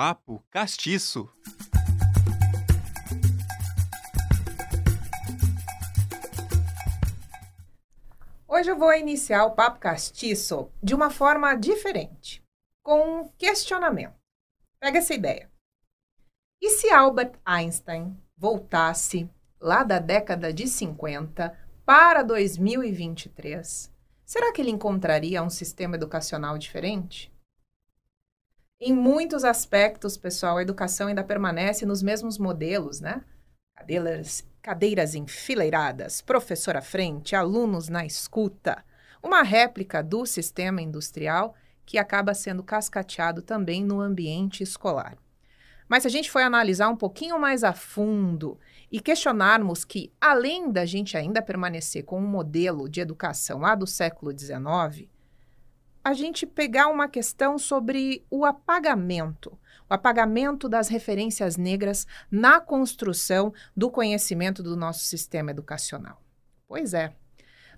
Papo Castiço. Hoje eu vou iniciar o Papo Castiço de uma forma diferente, com um questionamento. Pega essa ideia. E se Albert Einstein voltasse lá da década de 50 para 2023, será que ele encontraria um sistema educacional diferente? Em muitos aspectos, pessoal, a educação ainda permanece nos mesmos modelos, né? Cadeiras, cadeiras enfileiradas, professor à frente, alunos na escuta. Uma réplica do sistema industrial que acaba sendo cascateado também no ambiente escolar. Mas se a gente for analisar um pouquinho mais a fundo e questionarmos que, além da gente ainda permanecer com um modelo de educação lá do século XIX, a gente pegar uma questão sobre o apagamento, o apagamento das referências negras na construção do conhecimento do nosso sistema educacional. Pois é.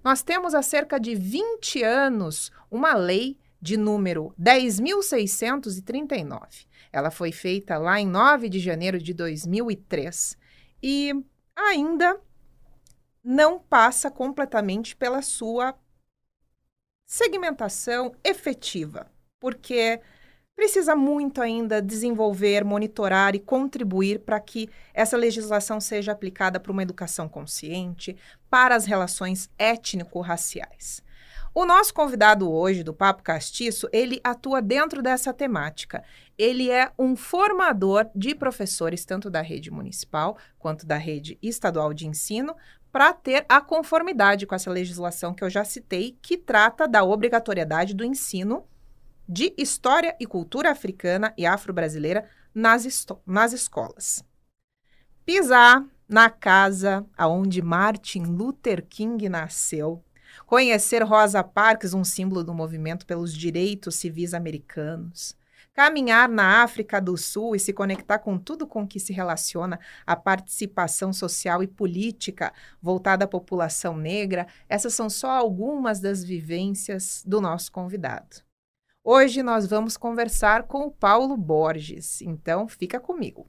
Nós temos há cerca de 20 anos uma lei de número 10.639. Ela foi feita lá em 9 de janeiro de 2003 e ainda não passa completamente pela sua segmentação efetiva, porque precisa muito ainda desenvolver, monitorar e contribuir para que essa legislação seja aplicada para uma educação consciente, para as relações étnico-raciais. O nosso convidado hoje do Papo Castiço, ele atua dentro dessa temática. Ele é um formador de professores tanto da rede municipal quanto da rede estadual de ensino, para ter a conformidade com essa legislação que eu já citei, que trata da obrigatoriedade do ensino de história e cultura africana e afro-brasileira nas, nas escolas. Pisar na casa aonde Martin Luther King nasceu, conhecer Rosa Parks, um símbolo do movimento pelos direitos civis americanos, caminhar na África do Sul e se conectar com tudo com que se relaciona a participação social e política voltada à população negra, essas são só algumas das vivências do nosso convidado. Hoje nós vamos conversar com o Paulo Borges, então fica comigo.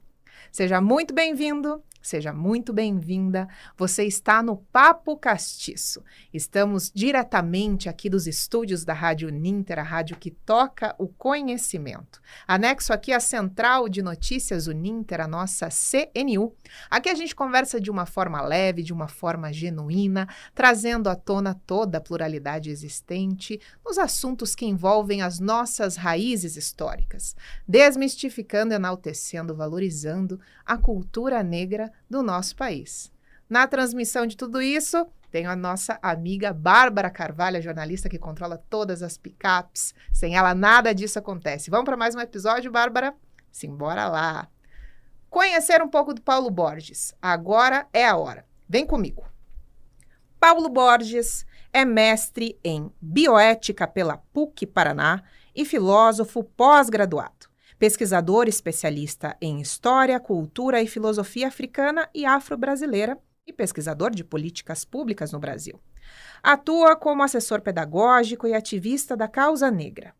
Seja muito bem-vindo Seja muito bem-vinda. Você está no Papo Castiço. Estamos diretamente aqui dos estúdios da Rádio Ninter, a rádio que toca o conhecimento. Anexo aqui a central de notícias Uninter, a nossa CNU. Aqui a gente conversa de uma forma leve, de uma forma genuína, trazendo à tona toda a pluralidade existente nos assuntos que envolvem as nossas raízes históricas, desmistificando, enaltecendo, valorizando a cultura negra do nosso país. Na transmissão de tudo isso, tenho a nossa amiga Bárbara Carvalho, jornalista que controla todas as picapes. Sem ela, nada disso acontece. Vamos para mais um episódio, Bárbara? Simbora lá! Conhecer um pouco do Paulo Borges. Agora é a hora. Vem comigo. Paulo Borges é mestre em bioética pela PUC Paraná e filósofo pós-graduado pesquisador especialista em história, cultura e filosofia africana e afro-brasileira e pesquisador de políticas públicas no Brasil. Atua como assessor pedagógico e ativista da causa negra.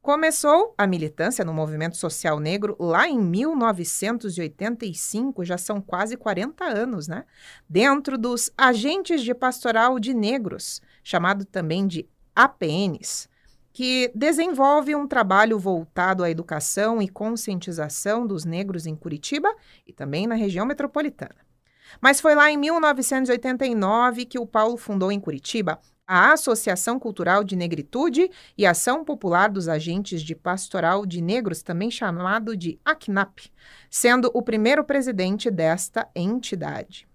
Começou a militância no movimento social negro lá em 1985, já são quase 40 anos, né? Dentro dos Agentes de Pastoral de Negros, chamado também de APNs, que desenvolve um trabalho voltado à educação e conscientização dos negros em Curitiba e também na região metropolitana. Mas foi lá em 1989 que o Paulo fundou em Curitiba a Associação Cultural de Negritude e Ação Popular dos Agentes de Pastoral de Negros, também chamado de ACNAP, sendo o primeiro presidente desta entidade.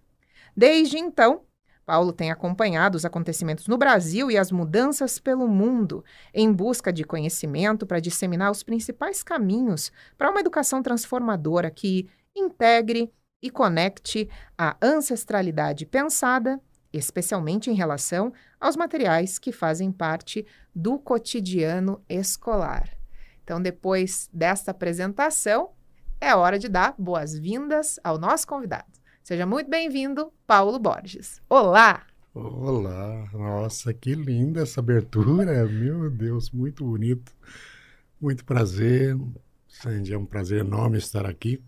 Desde então, Paulo tem acompanhado os acontecimentos no Brasil e as mudanças pelo mundo, em busca de conhecimento para disseminar os principais caminhos para uma educação transformadora que integre e conecte a ancestralidade pensada, especialmente em relação aos materiais que fazem parte do cotidiano escolar. Então, depois desta apresentação, é hora de dar boas-vindas ao nosso convidado. Seja muito bem-vindo, Paulo Borges. Olá! Olá! Nossa, que linda essa abertura! Meu Deus, muito bonito. Muito prazer. Sandy, é um prazer enorme estar aqui.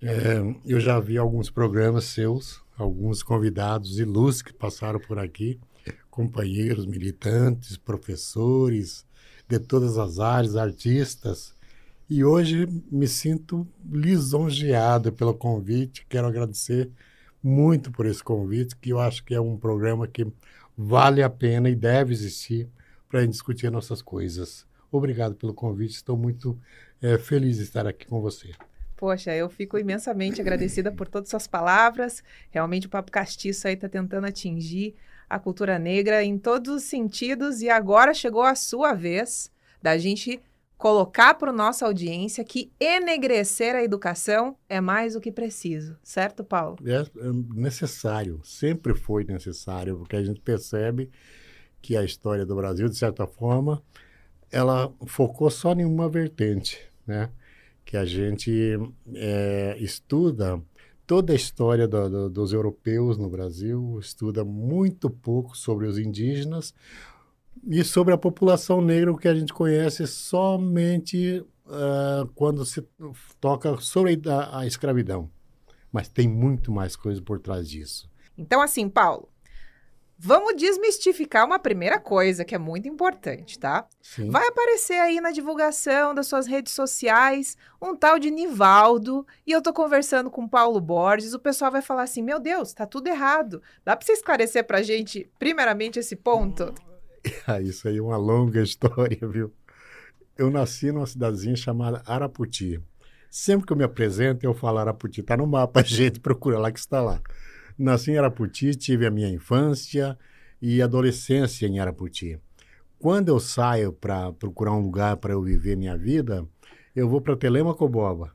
É, eu já vi alguns programas seus, alguns convidados ilustres que passaram por aqui, companheiros, militantes, professores de todas as áreas, artistas. E hoje me sinto lisonjeado pelo convite. Quero agradecer muito por esse convite, que eu acho que é um programa que vale a pena e deve existir para discutir nossas coisas. Obrigado pelo convite, estou muito é, feliz de estar aqui com você. Poxa, eu fico imensamente agradecida por todas as suas palavras. Realmente o Papo Castiço aí está tentando atingir a cultura negra em todos os sentidos e agora chegou a sua vez da gente colocar para nossa audiência que enegrecer a educação é mais do que preciso, certo, Paulo? É, é necessário, sempre foi necessário, porque a gente percebe que a história do Brasil, de certa forma, ela focou só em uma vertente, né? que a gente é, estuda toda a história do, do, dos europeus no Brasil, estuda muito pouco sobre os indígenas e sobre a população negra, o que a gente conhece somente uh, quando se toca sobre a, a escravidão. Mas tem muito mais coisa por trás disso. Então, assim, Paulo, Vamos desmistificar uma primeira coisa que é muito importante, tá? Sim. Vai aparecer aí na divulgação das suas redes sociais um tal de Nivaldo e eu tô conversando com o Paulo Borges, o pessoal vai falar assim: "Meu Deus, tá tudo errado". Dá para você esclarecer pra gente primeiramente esse ponto? Ah, isso aí é uma longa história, viu? Eu nasci numa cidadezinha chamada Araputi. Sempre que eu me apresento, eu falo Araputi, tá no mapa, gente, procura lá que está lá. Nasci em Araputi, tive a minha infância e adolescência em Araputi. Quando eu saio para procurar um lugar para eu viver minha vida, eu vou para Telemacoboba.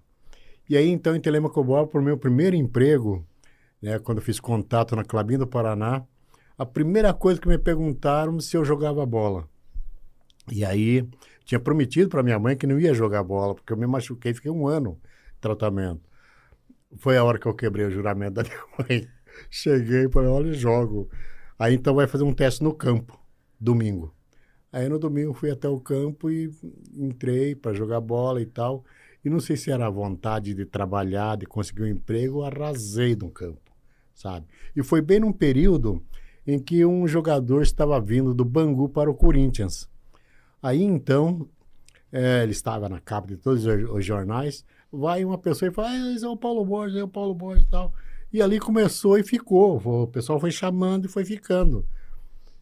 E aí, então, em Telemacoboba, por meu primeiro emprego, né, quando eu fiz contato na Clabinha do Paraná, a primeira coisa que me perguntaram se eu jogava bola. E aí, tinha prometido para minha mãe que não ia jogar bola, porque eu me machuquei, fiquei um ano de tratamento. Foi a hora que eu quebrei o juramento da minha mãe. Cheguei e falei, olha, jogo. Aí então vai fazer um teste no campo, domingo. Aí no domingo fui até o campo e entrei para jogar bola e tal. E não sei se era a vontade de trabalhar, de conseguir um emprego, arrasei no campo, sabe? E foi bem num período em que um jogador estava vindo do Bangu para o Corinthians. Aí então, é, ele estava na capa de todos os jornais, vai uma pessoa e fala, ah, é o Paulo Borges, é o Paulo Borges e tal. E ali começou e ficou. O pessoal foi chamando e foi ficando.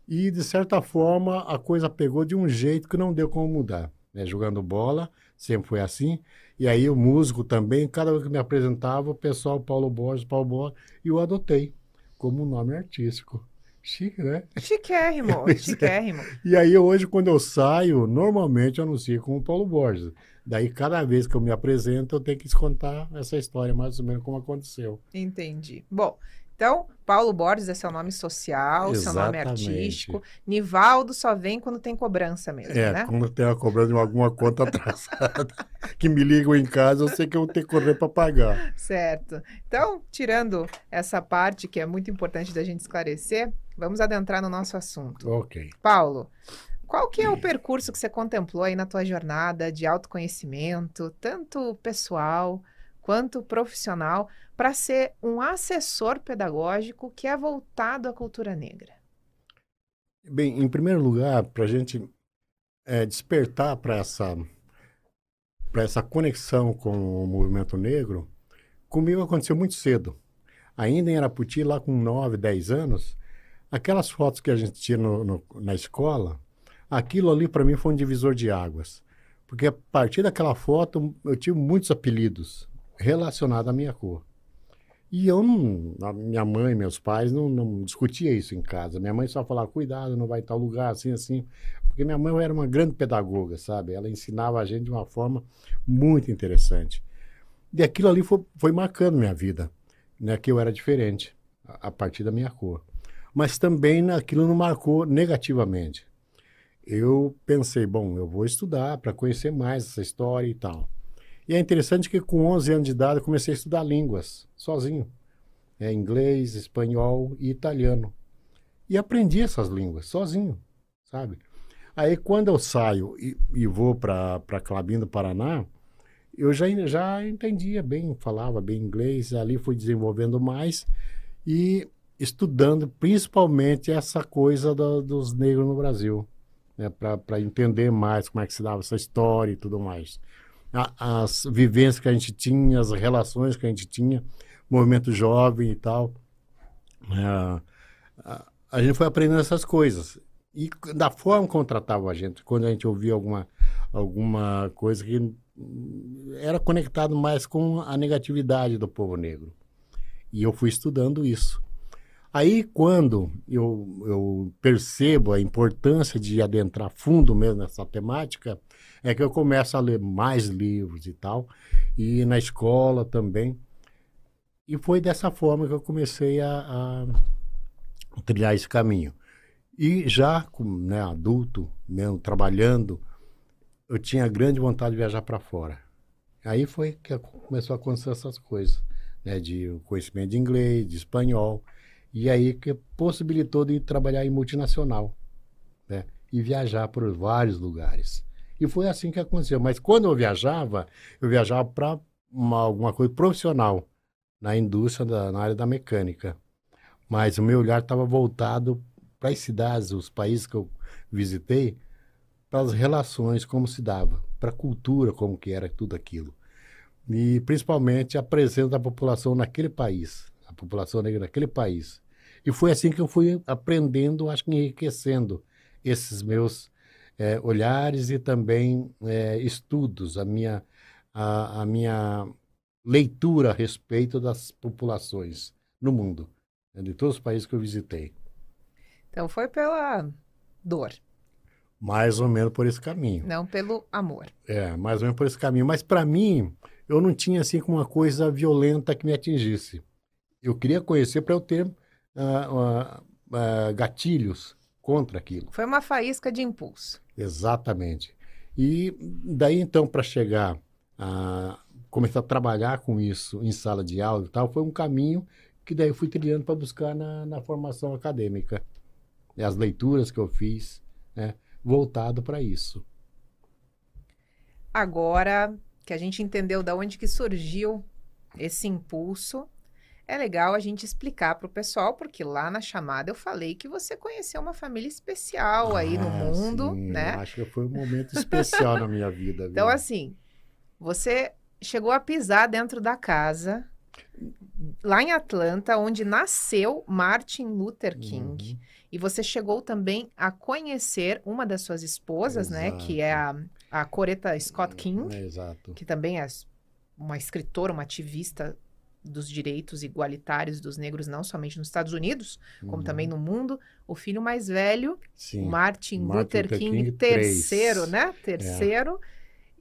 E, de certa forma, a coisa pegou de um jeito que não deu como mudar. Né? Jogando bola, sempre foi assim. E aí o músico também, cada vez que me apresentava, o pessoal, Paulo Borges, Paulo Borges, e eu adotei como nome artístico. Chique, né? Chiquérrimo, é. chiquérrimo. E aí hoje, quando eu saio, normalmente eu anuncio com o Paulo Borges. Daí, cada vez que eu me apresento, eu tenho que contar essa história, mais ou menos como aconteceu. Entendi. Bom, então, Paulo Borges é seu nome social, Exatamente. seu nome artístico. Nivaldo só vem quando tem cobrança mesmo, é, né? quando tem uma cobrança de alguma conta atrasada, que me ligam em casa, eu sei que eu vou ter que correr para pagar. Certo. Então, tirando essa parte que é muito importante da gente esclarecer, vamos adentrar no nosso assunto. Ok. Paulo, qual que é o percurso que você contemplou aí na tua jornada de autoconhecimento, tanto pessoal quanto profissional, para ser um assessor pedagógico que é voltado à cultura negra? Bem, em primeiro lugar, para a gente é, despertar para essa, para essa conexão com o movimento negro, comigo aconteceu muito cedo. Ainda em Araputi, lá com 9, 10 anos, aquelas fotos que a gente tinha no, no, na escola, Aquilo ali para mim foi um divisor de águas, porque a partir daquela foto eu tive muitos apelidos relacionados à minha cor. E eu não, minha mãe, meus pais não, não discutia isso em casa. Minha mãe só falava, cuidado, não vai em tal lugar, assim, assim. Porque minha mãe era uma grande pedagoga, sabe? Ela ensinava a gente de uma forma muito interessante. E aquilo ali foi, foi marcando minha vida, né? Que eu era diferente a, a partir da minha cor. Mas também aquilo não marcou negativamente eu pensei, bom, eu vou estudar para conhecer mais essa história e tal. E é interessante que com 11 anos de idade eu comecei a estudar línguas, sozinho. É, inglês, espanhol e italiano. E aprendi essas línguas, sozinho, sabe? Aí quando eu saio e, e vou para Clabim do Paraná, eu já, já entendia bem, falava bem inglês, ali fui desenvolvendo mais e estudando principalmente essa coisa do, dos negros no Brasil, né, para entender mais como é que se dava essa história e tudo mais. A, as vivências que a gente tinha, as relações que a gente tinha, movimento jovem e tal. É, a, a gente foi aprendendo essas coisas. E da forma como tratavam a gente, quando a gente ouvia alguma, alguma coisa que era conectado mais com a negatividade do povo negro. E eu fui estudando isso. Aí, quando eu, eu percebo a importância de adentrar fundo mesmo nessa temática, é que eu começo a ler mais livros e tal, e na escola também. E foi dessa forma que eu comecei a, a trilhar esse caminho. E já né, adulto, mesmo trabalhando, eu tinha grande vontade de viajar para fora. Aí foi que começou a acontecer essas coisas, né, de conhecimento de inglês, de espanhol, e aí que possibilitou de trabalhar em multinacional, né, e viajar por vários lugares. E foi assim que aconteceu. Mas quando eu viajava, eu viajava para alguma coisa profissional na indústria, da, na área da mecânica. Mas o meu olhar estava voltado para as cidades, os países que eu visitei, para as relações, como se dava, para a cultura, como que era tudo aquilo. E principalmente a presença da população naquele país, a população negra naquele país. E foi assim que eu fui aprendendo, acho que enriquecendo esses meus é, olhares e também é, estudos, a minha, a, a, minha leitura a respeito das populações no mundo, né, de todos os países que eu visitei. Então foi pela dor mais ou menos por esse caminho. Não pelo amor. É, mais ou menos por esse caminho. Mas para mim, eu não tinha assim uma coisa violenta que me atingisse. Eu queria conhecer para eu ter uh, uh, gatilhos contra aquilo. Foi uma faísca de impulso. Exatamente. E daí então para chegar a começar a trabalhar com isso em sala de aula e tal, foi um caminho que daí eu fui trilhando para buscar na, na formação acadêmica. E as leituras que eu fiz, né? voltado para isso. Agora que a gente entendeu de onde que surgiu esse impulso, é legal a gente explicar para o pessoal, porque lá na chamada eu falei que você conheceu uma família especial ah, aí no ah, mundo, sim, né? acho que foi um momento especial na minha vida. Então, viu? assim, você chegou a pisar dentro da casa lá em Atlanta, onde nasceu Martin Luther King. Uhum. E você chegou também a conhecer uma das suas esposas, Exato. né? Que é a, a Coretta Scott King. Exato. Que também é uma escritora, uma ativista dos direitos igualitários dos negros, não somente nos Estados Unidos, como uhum. também no mundo. O filho mais velho, Sim. Martin, Martin Luther, Luther King, King terceiro, né? Terceiro. É.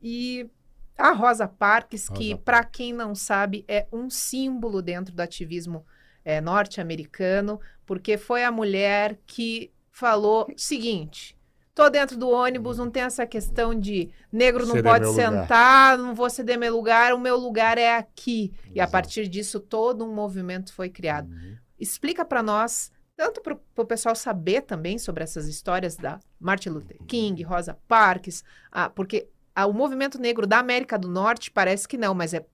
E a Rosa Parks, Rosa que, para quem não sabe, é um símbolo dentro do ativismo é, norte-americano, porque foi a mulher que falou o seguinte: tô dentro do ônibus, não tem essa questão de negro não pode sentar, lugar. não vou ceder meu lugar, o meu lugar é aqui. Exato. E a partir disso, todo um movimento foi criado. Uhum. Explica para nós, tanto para o pessoal saber também sobre essas histórias da Martin Luther King, Rosa Parks, ah, porque ah, o movimento negro da América do Norte parece que não, mas é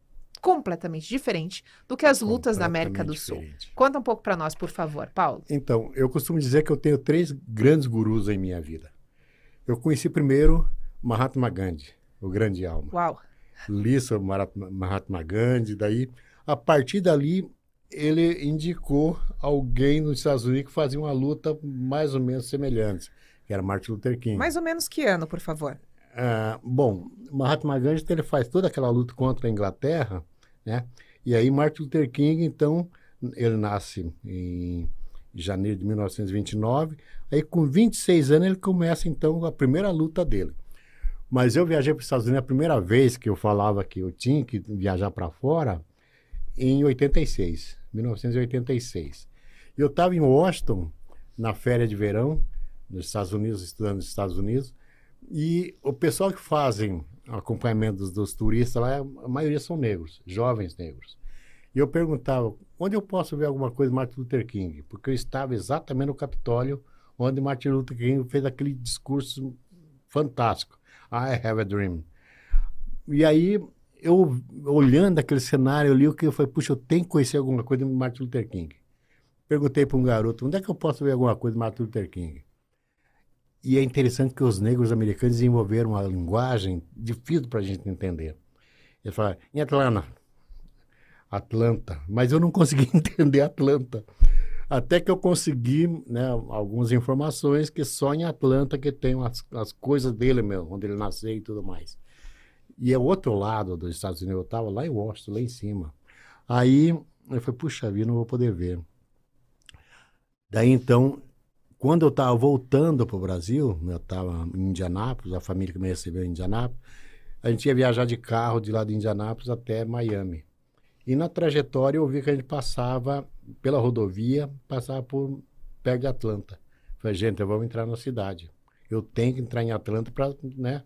completamente diferente do que as lutas da América do diferente. Sul. Conta um pouco para nós, por favor, Paulo. Então, eu costumo dizer que eu tenho três grandes gurus em minha vida. Eu conheci primeiro Mahatma Gandhi, o grande alma. Uau! Li sobre Mahatma Gandhi, daí, a partir dali, ele indicou alguém nos Estados Unidos que fazia uma luta mais ou menos semelhante, que era Martin Luther King. Mais ou menos que ano, por favor? Ah, bom, Mahatma Gandhi ele faz toda aquela luta contra a Inglaterra, né? E aí Martin Luther King, então, ele nasce em janeiro de 1929. Aí com 26 anos ele começa então a primeira luta dele. Mas eu viajei para os Estados Unidos a primeira vez que eu falava que eu tinha que viajar para fora em 86, 1986. Eu estava em Washington na férias de verão nos Estados Unidos, estudando nos Estados Unidos. E o pessoal que fazem acompanhamento dos, dos turistas lá, a maioria são negros, jovens negros. E eu perguntava, onde eu posso ver alguma coisa de Martin Luther King? Porque eu estava exatamente no Capitólio, onde Martin Luther King fez aquele discurso fantástico. I have a dream. E aí eu, olhando aquele cenário eu, eu falei, puxa, eu tenho que conhecer alguma coisa do Martin Luther King. Perguntei para um garoto, onde é que eu posso ver alguma coisa do Martin Luther King? E é interessante que os negros americanos desenvolveram uma linguagem difícil para a gente entender. Ele fala, em Atlanta. Atlanta. Mas eu não consegui entender Atlanta. Até que eu consegui né, algumas informações que só em Atlanta que tem as, as coisas dele mesmo, onde ele nasceu e tudo mais. E é o outro lado dos Estados Unidos, eu estava lá em Washington, lá em cima. Aí eu falei, puxa vida, não vou poder ver. Daí então, quando eu estava voltando para o Brasil, eu estava em Indianápolis, a família que me recebeu em Indianápolis, a gente ia viajar de carro de lá de Indianápolis até Miami. E na trajetória eu vi que a gente passava pela rodovia, passava por perto de Atlanta. Falei, gente, vamos entrar na cidade. Eu tenho que entrar em Atlanta para, né?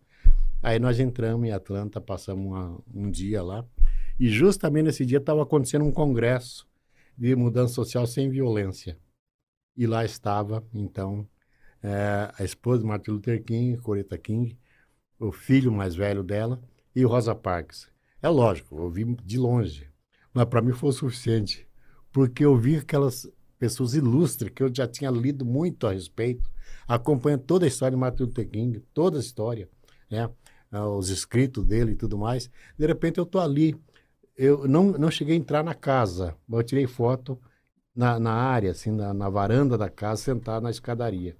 Aí nós entramos em Atlanta, passamos uma, um dia lá. E justamente nesse dia estava acontecendo um congresso de mudança social sem violência. E lá estava, então, é, a esposa de Martin Luther King, Coretta King, o filho mais velho dela e Rosa Parks. É lógico, eu vi de longe, mas para mim foi o suficiente, porque eu vi aquelas pessoas ilustres que eu já tinha lido muito a respeito, acompanhando toda a história de Martin Luther King, toda a história, né? Ah, os escritos dele e tudo mais. De repente eu estou ali. Eu não, não cheguei a entrar na casa, mas eu tirei foto na, na área, assim, na, na varanda da casa, sentado na escadaria.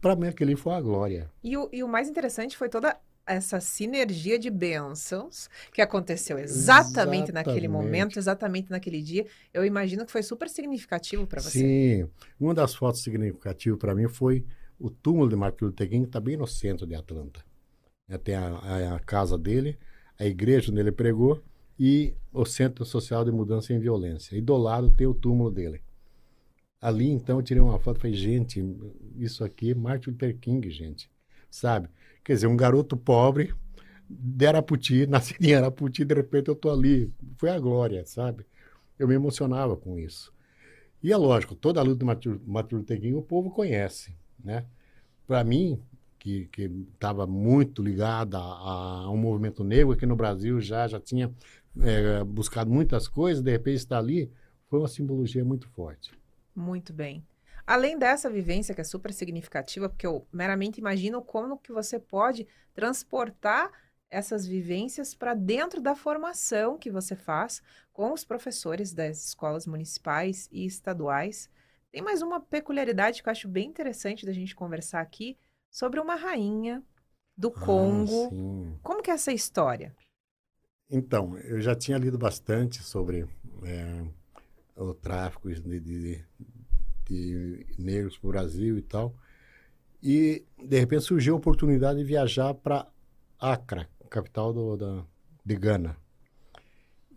Para mim, aquele foi a glória. E o, e o mais interessante foi toda essa sinergia de bênçãos que aconteceu exatamente, exatamente, naquele momento, exatamente naquele dia. Eu imagino que foi super significativo para você. Sim, uma das fotos significativas para mim foi o túmulo de Martin Luther King, que está bem no centro de Atlanta. É, tem a, a, a, casa dele, a igreja onde ele pregou e o Centro Social de Mudança em Violência. E do lado tem o túmulo dele. Ali, então, eu tirei uma foto e falei, gente, isso aqui é Martin Luther King, gente. Sabe? Quer dizer, um garoto pobre de Araputi, nasci em Araputi, de repente eu tô ali. Foi a glória, sabe? Eu me emocionava com isso. E é lógico, toda a luta do Martin Luther King o povo conhece, né? Para mim, que estava muito ligada a, a, um movimento negro aqui no Brasil, já, já tinha é, buscado muitas coisas, de repente está ali, foi uma simbologia muito forte. Muito bem. Além dessa vivência que é super significativa, porque eu meramente imagino como que você pode transportar essas vivências para dentro da formação que você faz com os professores das escolas municipais e estaduais. Tem mais uma peculiaridade que eu acho bem interessante da gente conversar aqui, sobre uma rainha do ah, Congo. Ah, Como que é essa história? Então, eu já tinha lido bastante sobre é, o tráfico de, de, de negros para o Brasil e tal. E, de repente, surgiu a oportunidade de viajar para Accra, capital do, da, de Gana.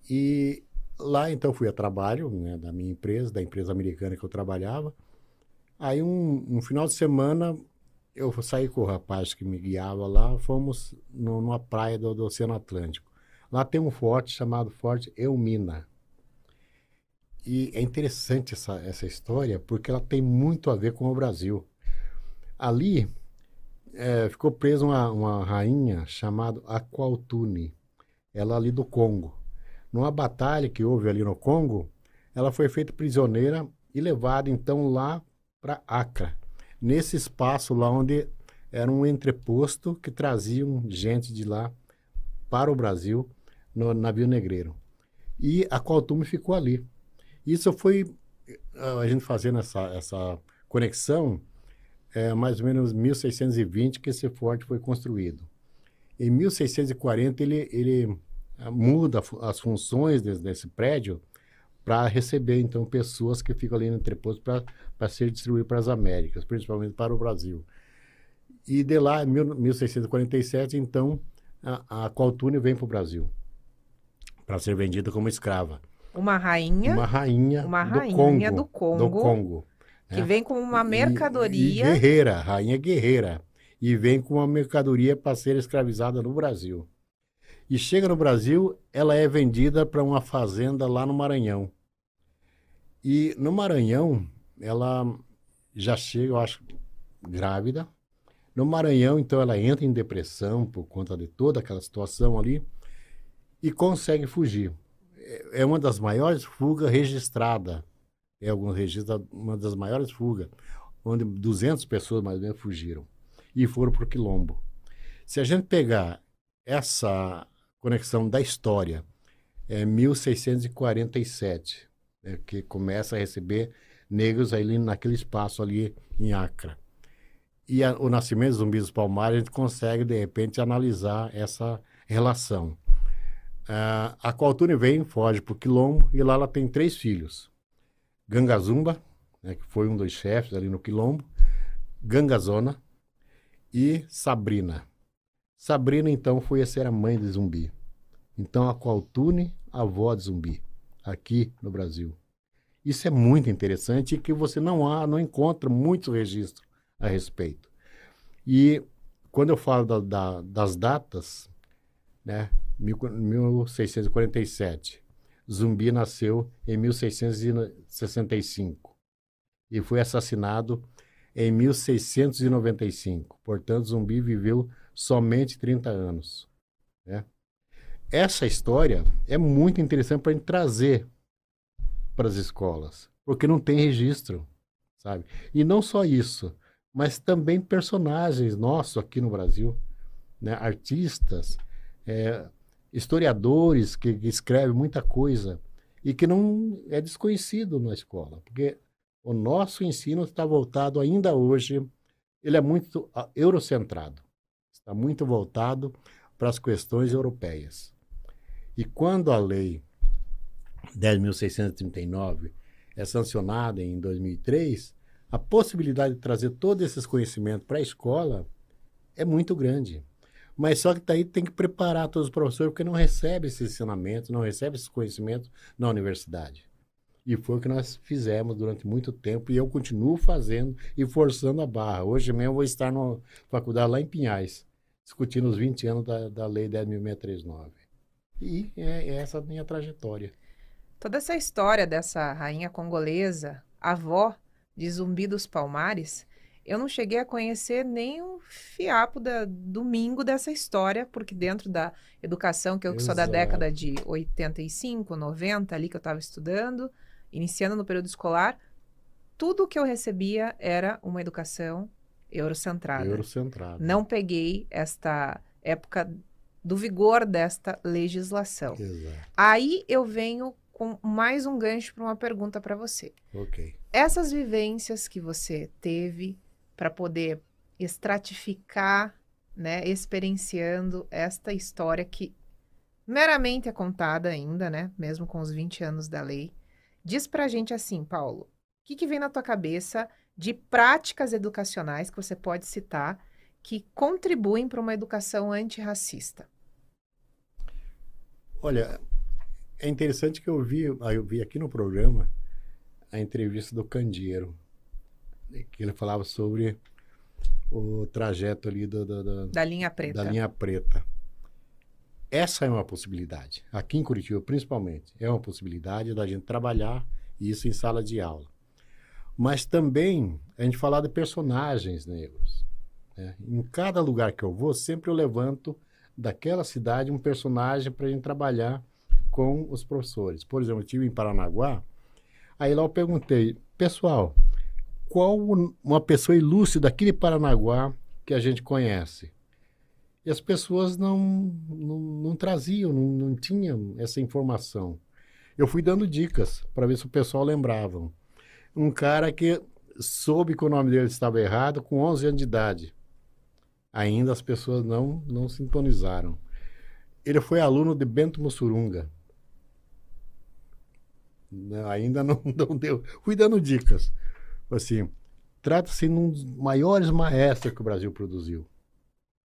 E lá, então, fui a trabalho né, da minha empresa, da empresa americana que eu trabalhava. Aí, um, um final de semana, eu saí com o rapaz que me guiava lá, fomos no, numa praia do, do, Oceano Atlântico. Lá tem um forte chamado Forte Elmina. E é interessante essa, essa história porque ela tem muito a ver com o Brasil. Ali é, ficou presa uma, uma rainha chamada Aqualtune, ela ali do Congo. Numa batalha que houve ali no Congo, ela foi feita prisioneira e levada então lá para Acre nesse espaço lá onde era um entreposto que traziam gente de lá para o Brasil no navio negreiro. E a Qualtume ficou ali. Isso foi a gente fazendo essa, essa conexão, é, mais ou menos 1620 que esse forte foi construído. Em 1640 ele, ele ah, muda as funções desse, desse prédio para receber, então, pessoas que ficam ali no entreposto para ser distribuído para as Américas, principalmente para o Brasil. E de lá, em 1647, então, a, a vem para o Brasil para ser vendida como escrava. Uma rainha. Uma rainha. Uma rainha do Congo. Do Congo. Que né? vem com uma mercadoria. E, e guerreira, rainha guerreira. E vem com uma mercadoria para ser escravizada no Brasil. E chega no Brasil, ela é vendida para uma fazenda lá no Maranhão. E no Maranhão, ela já chega, eu acho, grávida. No Maranhão, então, ela entra em depressão por conta de toda aquela situação ali. e consegue fugir. É, é uma das maiores fugas registradas. É alguns registros, uma das maiores fugas, onde 200 pessoas mais ou menos fugiram e foram para o Quilombo. Se a gente pegar essa conexão da história, é 1647, né, que começa a receber negros ali naquele espaço ali em Acre. E a, o nascimento dos zumbis dos palmares, a gente consegue, de repente, analisar essa relação. Uh, a Qualtune vem, foge para o Quilombo, e lá ela tem três filhos. Gangazumba, né, que foi um dos chefes ali no Quilombo, Gangazona e Sabrina. Sabrina, então, foi a ser a mãe de Zumbi. Então, a Qualtune, a avó de Zumbi, aqui no Brasil. Isso é muito interessante e que você não há, não encontra muitos registros a respeito. E quando eu falo da, da, das datas, né, 1647, Zumbi nasceu em 1665 e foi assassinado em 1695. Portanto, Zumbi viveu somente 30 anos. Né? Essa história é muito interessante para a gente trazer para as escolas, porque não tem registro, sabe? E não só isso, mas também personagens nossos aqui no Brasil, né? artistas, é, historiadores que, que escrevem muita coisa e que não é desconhecido na escola, porque o nosso ensino está voltado ainda hoje, ele é muito uh, eurocentrado, está muito voltado para as questões europeias. E quando a lei 10.639 é sancionada em 2003, a possibilidade de trazer todos esses conhecimentos para a escola é muito grande. Mas só que daí tem que preparar todos os professores, porque não recebe esse ensinamento, não recebe esse conhecimento na universidade. E foi o que nós fizemos durante muito tempo e eu continuo fazendo e forçando a barra. Hoje mesmo eu vou estar na faculdade lá em Pinhais, discutindo os 20 anos da, da Lei 10.639. E é, é essa a minha trajetória. Toda essa história dessa rainha congolesa, avó de Zumbi dos Palmares, eu não cheguei a conhecer nem um fiapo da domingo dessa história, porque dentro da educação, que eu sou da década de 85, 90, ali que eu estava estudando, iniciando no período escolar, tudo que eu recebia era uma educação eurocentrada. Eurocentrada. Não peguei esta época do vigor desta legislação. Exato. Aí eu venho com mais um gancho para uma pergunta para você. Ok. Essas vivências que você teve para poder estratificar, né, experienciando esta história que meramente é contada ainda, né, mesmo com os 20 anos da lei. Diz para a gente assim, Paulo, o que, que vem na tua cabeça de práticas educacionais que você pode citar que contribuem para uma educação antirracista? Olha, é interessante que eu vi, eu vi aqui no programa a entrevista do Candeeiro, que ele falava sobre o trajeto ali do, do, do, da linha preta. Da linha preta. Essa é uma possibilidade, aqui em Curitiba principalmente, é uma possibilidade da gente trabalhar isso em sala de aula. Mas também a gente falar de personagens negros. Né? Em cada lugar que eu vou, sempre eu levanto daquela cidade um personagem para a gente trabalhar com os professores. Por exemplo, eu estive em Paranaguá, aí lá eu perguntei, pessoal, qual uma pessoa ilustre daqui de Paranaguá que a gente conhece? E as pessoas não, não, não traziam, não, não tinham essa informação. Eu fui dando dicas para ver se o pessoal lembrava. Um cara que soube que o nome dele estava errado com 11 anos de idade. Ainda as pessoas não, não sintonizaram. Ele foi aluno de Bento Mussurunga. Não, ainda não, não deu. Fui dando dicas. Assim, trata-se de um dos maiores maestros que o Brasil produziu.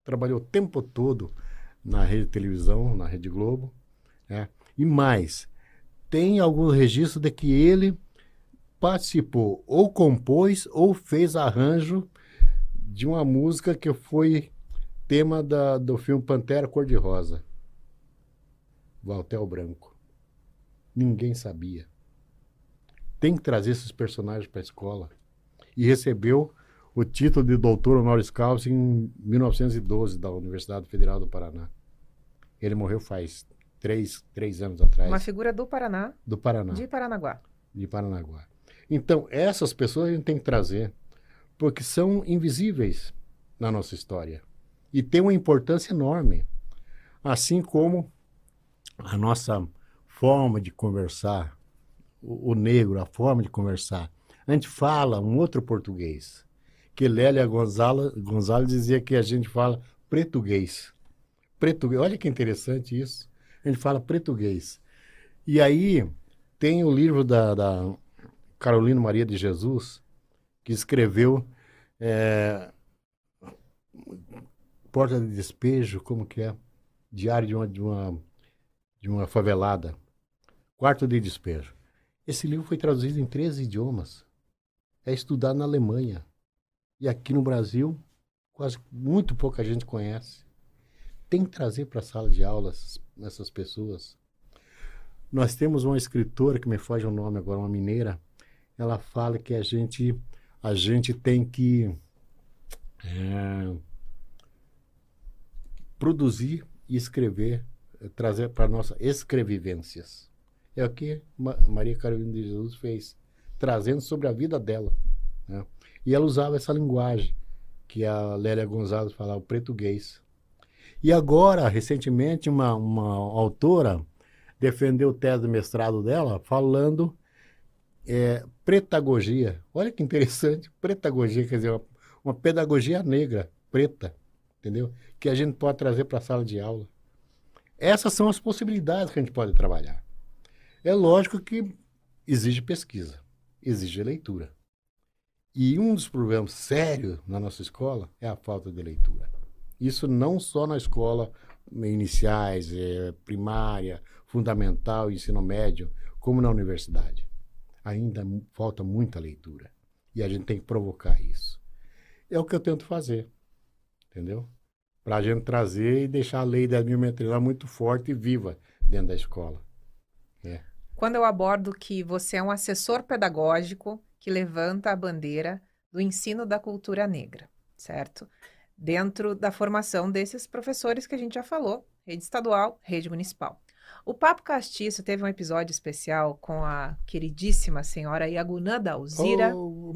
Trabalhou o tempo todo na rede de televisão, na Rede Globo. Né? E mais, tem algum registro de que ele participou, ou compôs, ou fez arranjo de uma música que foi tema da, do filme Pantera Cor-de-Rosa. Valtel Branco. Ninguém sabia tem que trazer esses personagens para a escola. E recebeu o título de doutor honoris causa em 1912 da Universidade Federal do Paraná. Ele morreu faz três, três anos atrás. Uma figura do Paraná. Do Paraná. De Paranaguá. De Paranaguá. Então, essas pessoas a gente tem que trazer, porque são invisíveis na nossa história. E tem uma importância enorme. Assim como a nossa forma de conversar, o, negro, a forma de conversar. A gente fala um outro português, que Lélia Gonzalez dizia que a gente fala português. Português. Olha que interessante isso. A gente fala português. E aí tem o livro da, da Carolina Maria de Jesus, que escreveu é, Porta de Despejo, como que é? Diário de uma, de uma, de uma favelada. Quarto de Despejo. Esse livro foi traduzido em 13 idiomas. É estudado na Alemanha. E aqui no Brasil, quase muito pouca gente conhece. Tem que trazer para a sala de aulas essas pessoas. Nós temos uma escritora que me foge o nome agora, uma mineira. Ela fala que a gente a gente tem que é, produzir e escrever, trazer para nossa escrevivências. É o que Maria Carolina de Jesus fez, trazendo sobre a vida dela. Né? E ela usava essa linguagem que a Lélia Gonzalez falava, o português. E agora, recentemente, uma, uma autora defendeu o tese de mestrado dela falando é, pretagogia. Olha que interessante, pretagogia, quer dizer, uma, uma pedagogia negra, preta, entendeu? Que a gente pode trazer para a sala de aula. Essas são as possibilidades que a gente pode trabalhar. É lógico que exige pesquisa, exige leitura. E um dos problemas sérios na nossa escola é a falta de leitura. Isso não só na escola iniciais, é, primária, fundamental, ensino médio, como na universidade. Ainda falta muita leitura. E a gente tem que provocar isso. É o que eu tento fazer, entendeu? Para a gente trazer e deixar a lei da biometria muito forte e viva dentro da escola. Quando eu abordo que você é um assessor pedagógico que levanta a bandeira do ensino da cultura negra, certo? Dentro da formação desses professores que a gente já falou, rede estadual, rede municipal. O Papo Castiço teve um episódio especial com a queridíssima senhora Yagunã da Alzira, oh,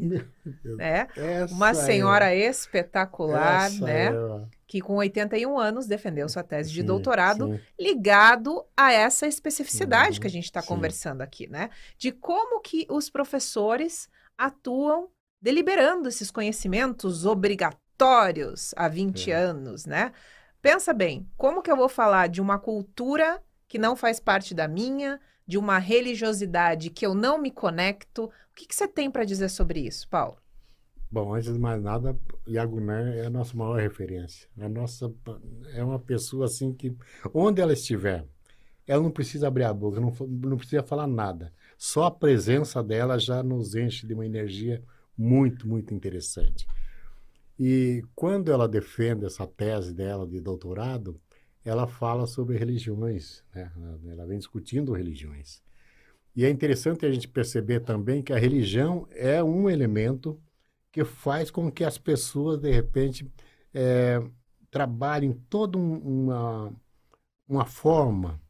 né? Uma senhora é. espetacular, Essa né? É que com 81 anos defendeu sua tese de sim, doutorado sim. ligado a essa especificidade uhum, que a gente está conversando aqui, né? De como que os professores atuam deliberando esses conhecimentos obrigatórios há 20 é. anos, né? Pensa bem, como que eu vou falar de uma cultura que não faz parte da minha, de uma religiosidade que eu não me conecto? O que, que você tem para dizer sobre isso, Paulo? Bom, antes de mais nada, Yaguné é a nossa maior referência. A nossa, é uma pessoa assim que, onde ela estiver, ela não precisa abrir a boca, não, não precisa falar nada. Só a presença dela já nos enche de uma energia muito, muito interessante. E quando ela defende essa tese dela de doutorado, ela fala sobre religiões, né? ela vem discutindo religiões. E é interessante a gente perceber também que a religião é um elemento que faz com que as pessoas, de repente, é, trabalhem toda uma, uma forma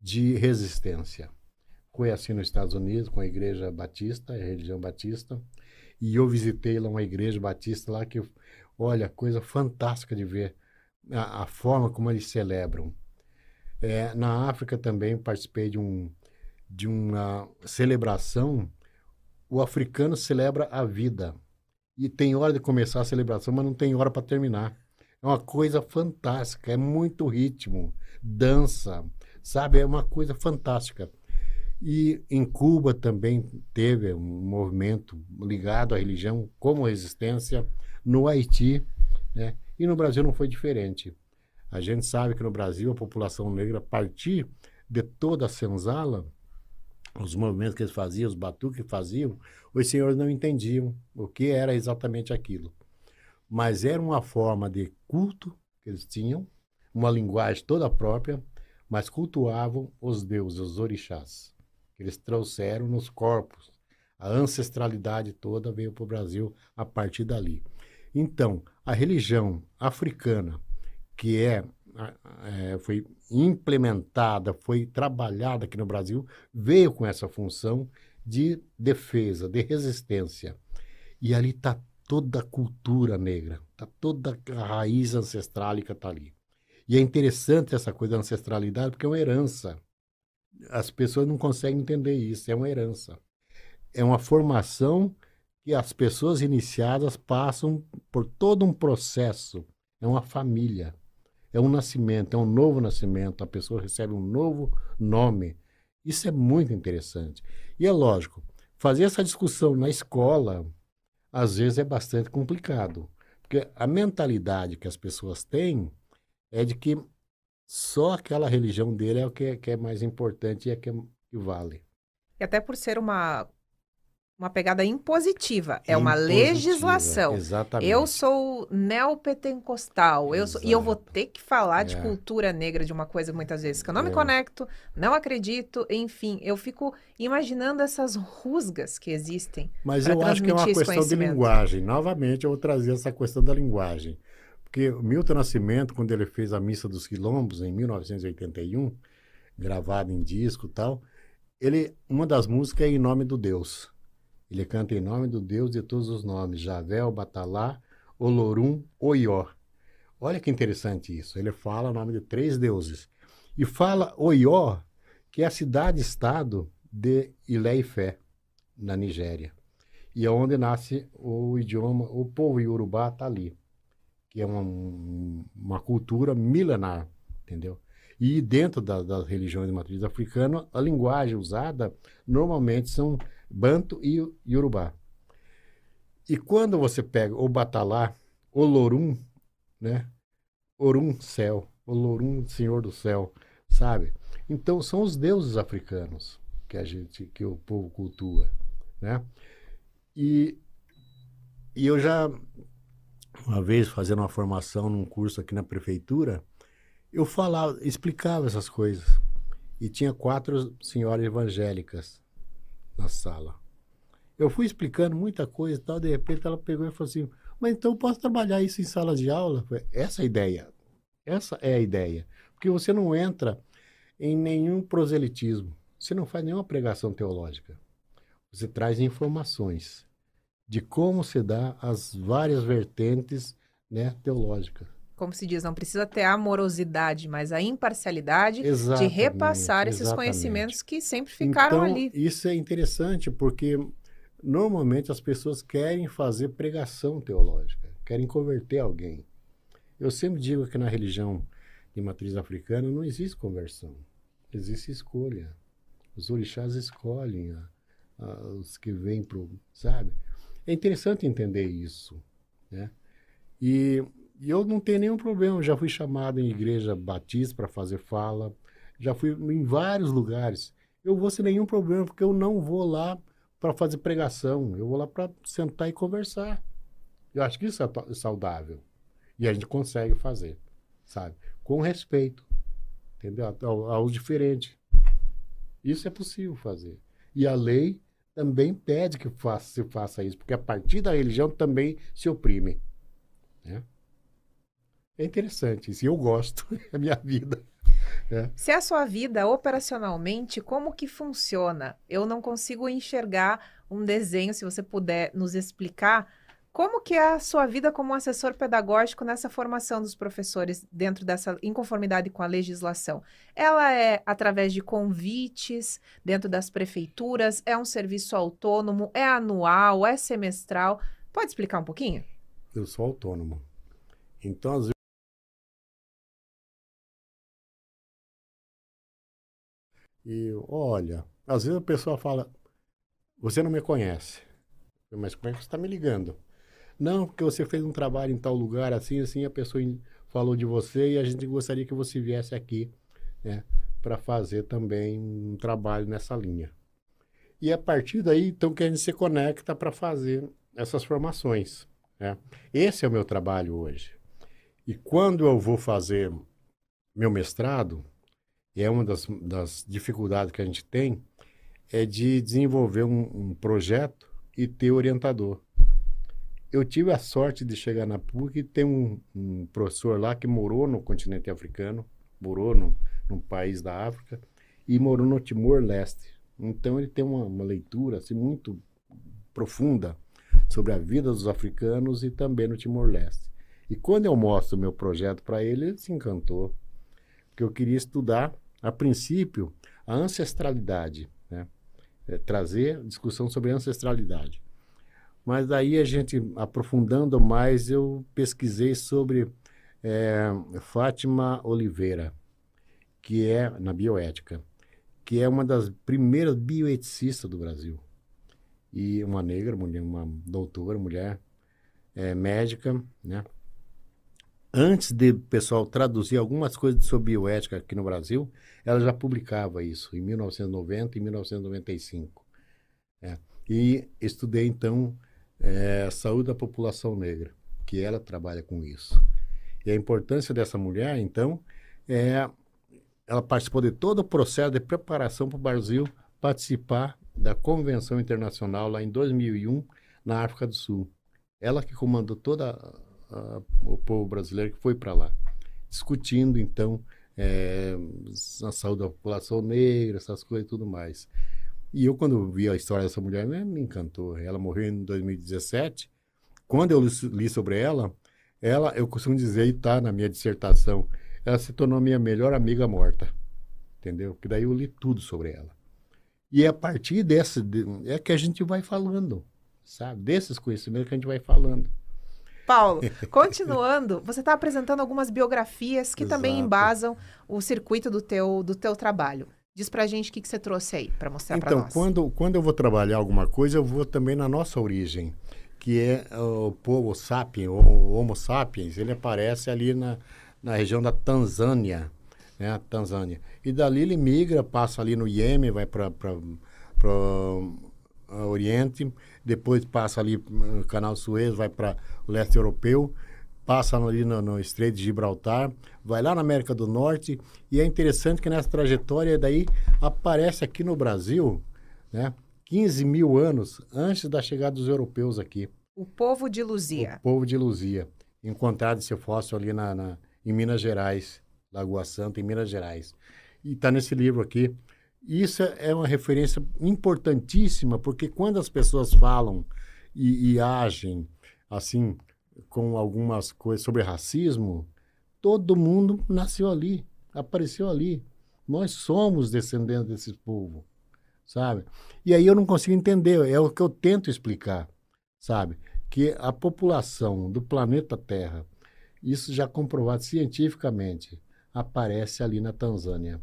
de resistência. Foi assim nos Estados Unidos, com a Igreja Batista, a religião batista, e eu visitei lá uma igreja batista lá que, olha, coisa fantástica de ver a, a forma como eles celebram. É, na África também participei de, um, de uma celebração. O africano celebra a vida e tem hora de começar a celebração, mas não tem hora para terminar. É uma coisa fantástica, é muito ritmo, dança, sabe? É uma coisa fantástica. E em Cuba também teve um movimento ligado à religião como resistência, no Haiti, né? E no Brasil não foi diferente. A gente sabe que no Brasil a população negra, a partir de toda a senzala, os movimentos que eles faziam, os batuques que faziam, os senhores não entendiam o que era exatamente aquilo. Mas era uma forma de culto que eles tinham, uma linguagem toda própria, mas cultuavam os deuses, os orixás, que eles trouxeram nos corpos. A ancestralidade toda veio para o Brasil a partir dali. Então, a religião africana, que é é, foi implementada, foi trabalhada aqui no Brasil, veio com essa função de defesa, de resistência. E ali está toda a cultura negra, está toda a raiz ancestrálica está ali. E é interessante essa coisa da ancestralidade, porque é uma herança. As pessoas não conseguem entender isso, é uma herança. É uma formação que as pessoas iniciadas passam por todo um processo. É uma família, é um nascimento, é um novo nascimento. A pessoa recebe um novo nome. Isso é muito interessante. E é lógico, fazer essa discussão na escola, às vezes é bastante complicado. Porque a mentalidade que as pessoas têm é de que só aquela religião dele é o que é, que é mais importante e é que, é, que vale. E até por ser uma uma pegada impositiva, é uma legislação. Exatamente. Eu sou neopentecostal, eu sou, e eu vou ter que falar é. de cultura negra de uma coisa muitas vezes que eu não é. me conecto, não acredito, enfim, eu fico imaginando essas rusgas que existem. Mas eu acho que é uma questão de linguagem. Novamente, eu vou trazer essa questão da linguagem. Porque o Milton Nascimento, quando ele fez a Missa dos Quilombos, em 1981, gravado em disco e tal, ele, uma das músicas é Em Nome do Deus. Ele canta em nome do Deus de todos os nomes, Javé, Batalá, Olorum, Oió. Olha que interessante isso. Ele fala o nome de três deuses. E fala Oió, que é a cidade-estado de Ilé-Ifé, na Nigéria. E é onde nasce o idioma, o povo iorubá está ali, que é uma, uma cultura milenar, entendeu? E dentro da, das religiões de matriz africana, a linguagem usada normalmente são Banto e Yorubá. E quando você pega o Batalá, o Lorum, né? Orum, céu. O Lorum, Senhor do céu, sabe? Então, são os deuses africanos que a gente, que o povo cultua, né? E, e eu já, uma vez, fazendo uma formação num curso aqui na prefeitura, eu falava, explicava essas coisas. E tinha quatro senhoras evangélicas na sala. Eu fui explicando muita coisa e tal, de repente ela pegou e falou assim: Mas então posso trabalhar isso em sala de aula? Falei, Essa é a ideia. Essa é a ideia. Porque você não entra em nenhum proselitismo. Você não faz nenhuma pregação teológica. Você traz informações de como se dá as várias vertentes né, teológicas como se diz, não precisa ter amorosidade, mas a imparcialidade exatamente, de repassar esses exatamente. conhecimentos que sempre ficaram então, ali. Isso é interessante porque normalmente as pessoas querem fazer pregação teológica, querem converter alguém. Eu sempre digo que na religião de matriz africana não existe conversão, existe escolha. Os orixás escolhem a, a, os que vêm para sabe? É interessante entender isso, né? E e eu não tenho nenhum problema. Já fui chamado em igreja batista para fazer fala. Já fui em vários lugares. Eu vou sem nenhum problema, porque eu não vou lá para fazer pregação. Eu vou lá para sentar e conversar. Eu acho que isso é saudável. E a gente consegue fazer, sabe? Com respeito. Entendeu? Ao, ao diferente. Isso é possível fazer. E a lei também pede que faça, se faça isso, porque a partir da religião também se oprime. Né? É interessante isso. E eu gosto. É a minha vida. É. Se a sua vida operacionalmente, como que funciona? Eu não consigo enxergar um desenho, se você puder nos explicar como que é a sua vida como assessor pedagógico nessa formação dos professores dentro dessa inconformidade com a legislação? Ela é através de convites dentro das prefeituras? É um serviço autônomo? É anual? É semestral? Pode explicar um pouquinho? Eu sou autônomo. Então, às E olha, às vezes a pessoa fala, você não me conhece. Mas como é que você está me ligando? Não, porque você fez um trabalho em tal lugar, assim, assim, a pessoa falou de você e a gente gostaria que você viesse aqui, né, para fazer também um trabalho nessa linha. E a partir daí, então, que a gente se conecta para fazer essas formações. Né? Esse é o meu trabalho hoje. E quando eu vou fazer meu mestrado, e é uma das, das dificuldades que a gente tem, é de desenvolver um, um projeto e ter orientador. eu tive a sorte de chegar na PUC e tem um, um professor lá que morou no continente africano, morou no, num país da África e morou no Timor-Leste. Então ele tem uma, uma leitura assim, muito profunda sobre a vida dos africanos e também no Timor-Leste. E quando eu mostro o meu projeto para ele, ele se encantou, porque eu queria estudar, a princípio, a ancestralidade, né? É, trazer discussão sobre ancestralidade. Mas daí a gente, aprofundando mais, eu pesquisei sobre é, Fátima Oliveira, que é na bioética, que é uma das primeiras bioeticistas do Brasil. E uma negra, mulher, uma doutora, mulher é, médica, né? Antes de pessoal traduzir algumas coisas sobre bioética aqui no Brasil, ela já publicava isso em 1990 e 1995. É. E estudei então é, saúde da população negra, que ela trabalha com isso. E a importância dessa mulher, então, é ela participou de todo o processo de preparação para o Brasil participar da Convenção Internacional lá em 2001 na África do Sul. Ela que comandou o povo brasileiro que foi para lá, discutindo então é, a saúde da população negra, essas coisas e tudo mais. E eu, quando vi a história dessa mulher, me encantou. Ela morreu em 2017. Quando eu li sobre ela, ela, eu costumo dizer, e está na minha dissertação, ela se tornou minha melhor amiga morta. Entendeu? Porque daí eu li tudo sobre ela. E é a partir dessa, é que a gente vai falando, sabe? Desses conhecimentos que a gente vai falando. Paulo, continuando, você está apresentando algumas biografias que Exato. também embasam o circuito do teu, do teu trabalho. Diz pra gente o que, que você trouxe aí para mostrar então, para nós. Então, quando, quando eu vou trabalhar alguma coisa, eu vou também na nossa origem, que é o povo sapiens, o Homo sapiens, ele aparece ali na, na região da Tanzânia, né, Tanzânia. E dali ele migra, passa ali no Iêmen, vai para Oriente, depois passa ali no Canal Suez, vai para o leste europeu, passa ali no, no Estreito de Gibraltar, vai lá na América do Norte, e é interessante que nessa trajetória daí aparece aqui no Brasil, né, 15 mil anos antes da chegada dos europeus aqui. O povo de Luzia. O povo de Luzia. Encontrado esse fóssil ali na, na, em Minas Gerais, Lagoa Santa, em Minas Gerais. E está nesse livro aqui. Isso é uma referência importantíssima, porque quando as pessoas falam e, e agem assim, com algumas coisas sobre racismo, todo mundo nasceu ali, apareceu ali. Nós somos descendentes desse povo, sabe? E aí eu não consigo entender, é o que eu tento explicar, sabe? Que a população do planeta Terra, isso já comprovado cientificamente, aparece ali na Tanzânia.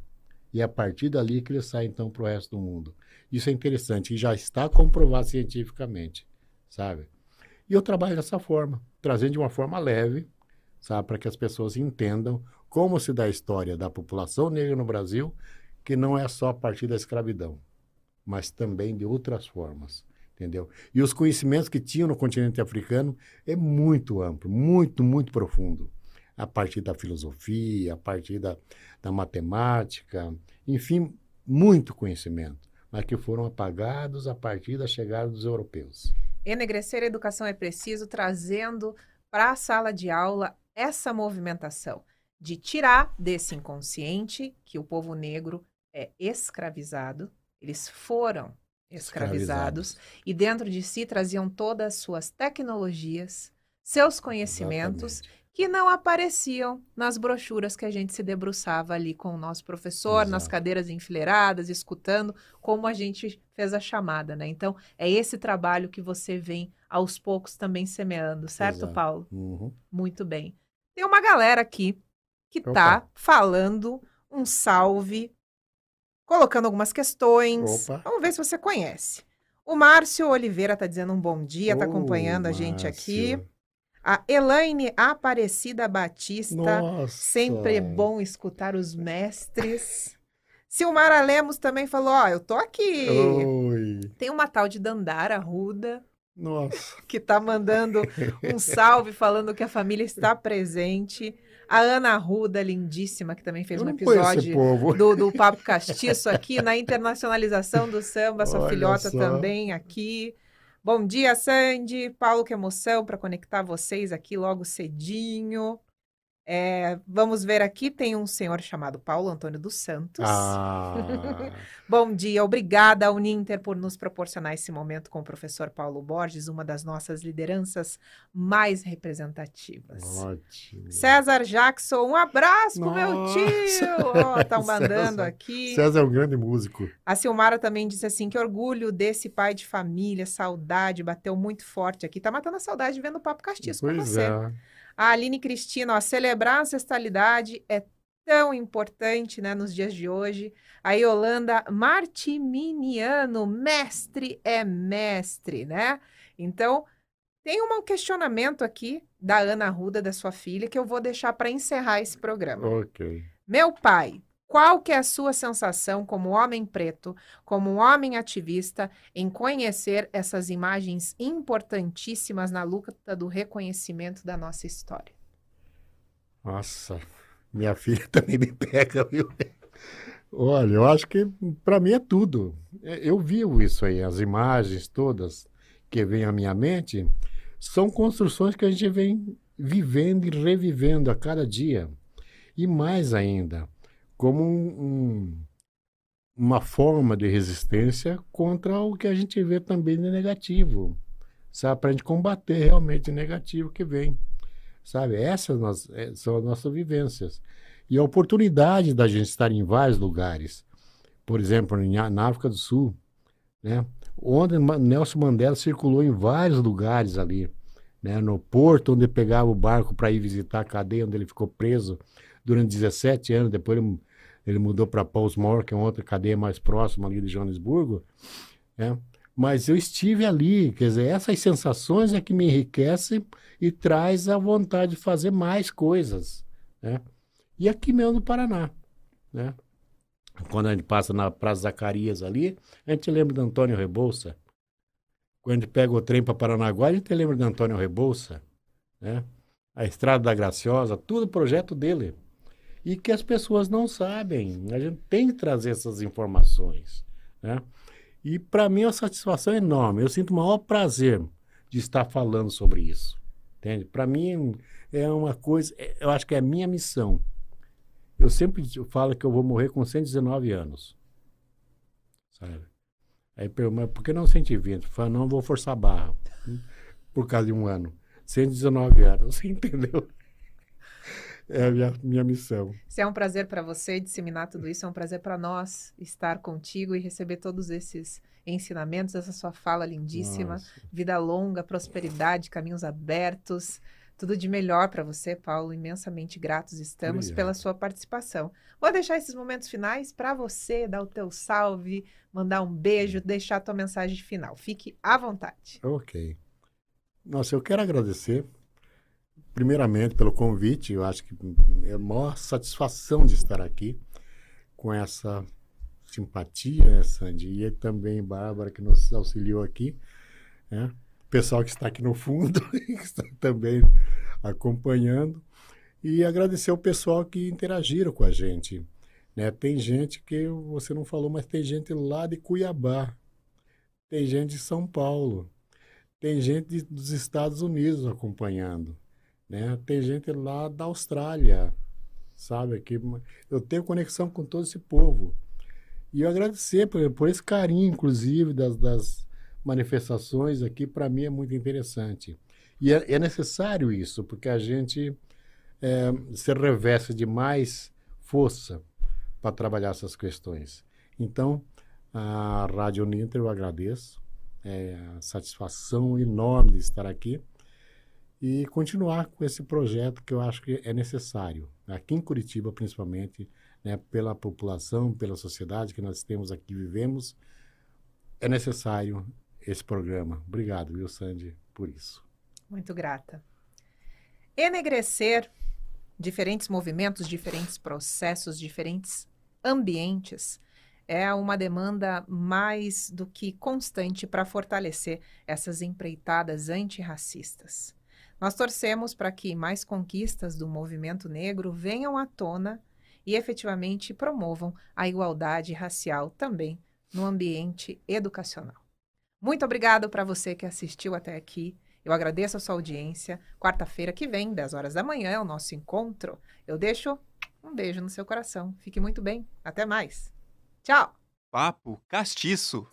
E é a partir dali que ele sai então para o resto do mundo. Isso é interessante e já está comprovado cientificamente, sabe? E eu trabalho dessa forma, trazendo de uma forma leve, sabe, para que as pessoas entendam como se dá a história da população negra no Brasil, que não é só a partir da escravidão, mas também de outras formas, entendeu? E os conhecimentos que tinham no continente africano é muito amplo, muito, muito profundo. A partir da filosofia, a partir da, da matemática, enfim, muito conhecimento, mas que foram apagados a partir da chegada dos europeus. Enegrecer a educação é preciso, trazendo para a sala de aula essa movimentação de tirar desse inconsciente que o povo negro é escravizado, eles foram escravizados, escravizados. e dentro de si traziam todas as suas tecnologias, seus conhecimentos Exatamente que não apareciam nas brochuras que a gente se debruçava ali com o nosso professor, Exato. nas cadeiras enfileiradas, escutando como a gente fez a chamada, né? Então, é esse trabalho que você vem aos poucos também semeando, certo, Exato. Paulo? Uhum. Muito bem. Tem uma galera aqui que está falando um salve, colocando algumas questões. Opa. Vamos ver se você conhece. O Márcio Oliveira está dizendo um bom dia, está acompanhando a gente aqui. A Elaine Aparecida Batista. Nossa. Sempre é bom escutar os mestres. Silmara Lemos também falou: Ó, oh, eu tô aqui. Oi. Tem uma tal de Dandara Ruda. Nossa. Que tá mandando um salve falando que a família está presente. A Ana Ruda, lindíssima, que também fez um episódio do, do Papo Castiço aqui na internacionalização do samba, sua Olha filhota só. também aqui. Bom dia, Sandy. Paulo, que emoção para conectar vocês aqui logo cedinho. É, vamos ver aqui, tem um senhor chamado Paulo Antônio dos Santos. Ah. Bom dia, obrigada ao Ninter por nos proporcionar esse momento com o professor Paulo Borges, uma das nossas lideranças mais representativas. Ótimo. César Jackson, um abraço pro meu Nossa. tio. Estão mandando César. aqui. César é um grande músico. A Silmara também disse assim: que orgulho desse pai de família, saudade, bateu muito forte aqui. Tá matando a saudade vendo o papo castiço com pois você. é. A Aline Cristina, ó, celebrar a ancestralidade é tão importante, né, nos dias de hoje. A Yolanda Martiminiano, mestre é mestre, né? Então, tem um questionamento aqui da Ana Ruda, da sua filha, que eu vou deixar para encerrar esse programa. Ok. Meu pai, qual que é a sua sensação como homem preto, como homem ativista, em conhecer essas imagens importantíssimas na luta do reconhecimento da nossa história? Nossa, minha filha também me pega, viu? Olha, eu acho que para mim é tudo. É, Eu vi isso aí, as imagens todas que vêm à minha mente são construções que a gente vem vivendo e revivendo a cada dia. E mais ainda, como um- um- uma forma de resistência contra o que a gente vê também de negativo, sabe? Para a gente combater realmente o negativo que vem, sabe? Essas eh, são as nossas vivências. E a oportunidade da gente estar em vários lugares, por exemplo, na África do Sul, né? Onde Nelson Mandela circulou em vários lugares ali, né? No porto, onde pegava o barco para ir visitar a cadeia onde ele ficou preso durante 17 anos, depois ele, ele mudou para Portsmouth, que é outra cadeia mais próxima ali de Joanesburgo, né? Mas eu estive ali, quer dizer, essas sensações é que me enriquecem e traz a vontade de fazer mais coisas, né? E aqui mesmo no Paraná, né? Quando a gente passa na Praça Zacarias ali, a gente lembra de Antônio Rebouça. Quando a gente pega o trem para Paranaguá, a gente lembra de Antônio Rebouça, né? A Estrada da Graciosa, tudo projeto dele. E que as pessoas não sabem. A gente tem que trazer essas informações, né? E para mim é uma satisfação enorme. Eu sinto o maior prazer de estar falando sobre isso. Entende? Para mim é uma coisa, é- eu acho que é a minha missão. Eu sempre falo que eu vou morrer com 119 anos. Sabe? Aí mas por que não 120? Eu falo, não, vou forçar a barra. Por causa de um ano. 119 anos, você entendeu? É a minha, minha missão. Se é um prazer para você disseminar tudo isso, é um prazer para nós estar contigo e receber todos esses ensinamentos, essa sua fala lindíssima. Nossa. Vida longa, prosperidade, caminhos abertos. Tudo de melhor para você, Paulo. Imensamente gratos estamos Obrigado. pela sua participação. Vou deixar esses momentos finais para você, dar o teu salve, mandar um beijo, deixar a tua mensagem final. Fique à vontade. Ok. Nossa, eu quero agradecer, primeiramente, pelo convite. Eu acho que é a maior satisfação de estar aqui com essa simpatia, né, Sandy? E também Bárbara, que nos auxiliou aqui. Né? O pessoal que está aqui no fundo, que está também acompanhando. E agradecer o pessoal que interagiram com a gente. Né? Tem gente que você não falou, mas tem gente lá de Cuiabá. Tem gente de São Paulo. Tem gente dos Estados Unidos acompanhando, né? Tem gente lá da Austrália, sabe? Que eu tenho conexão com todo esse povo. E eu agradecer por, por esse carinho, inclusive, das, das manifestações aqui, para mim é muito interessante. E é, é necessário isso, porque a gente é, se reveste de mais força para trabalhar essas questões. Então, a Rádio Ninter eu agradeço é a satisfação enorme de estar aqui e continuar com esse projeto que eu acho que é necessário, aqui em Curitiba principalmente, né, pela população, pela sociedade que nós temos aqui, vivemos, é necessário esse programa. Obrigado, viu, Sandy, por isso. Muito grata. Enegrecer diferentes movimentos, diferentes processos, diferentes ambientes é uma demanda mais do que constante para fortalecer essas empreitadas antirracistas. Nós torcemos para que mais conquistas do movimento negro venham à tona e efetivamente promovam a igualdade racial também no ambiente educacional. Muito obrigado para você que assistiu até aqui. Eu agradeço a sua audiência. Quarta-feira que vem, 10 horas da manhã, é o nosso encontro. Eu deixo um beijo no seu coração. Fique muito bem. Até mais. Tchau. Papo Castiço.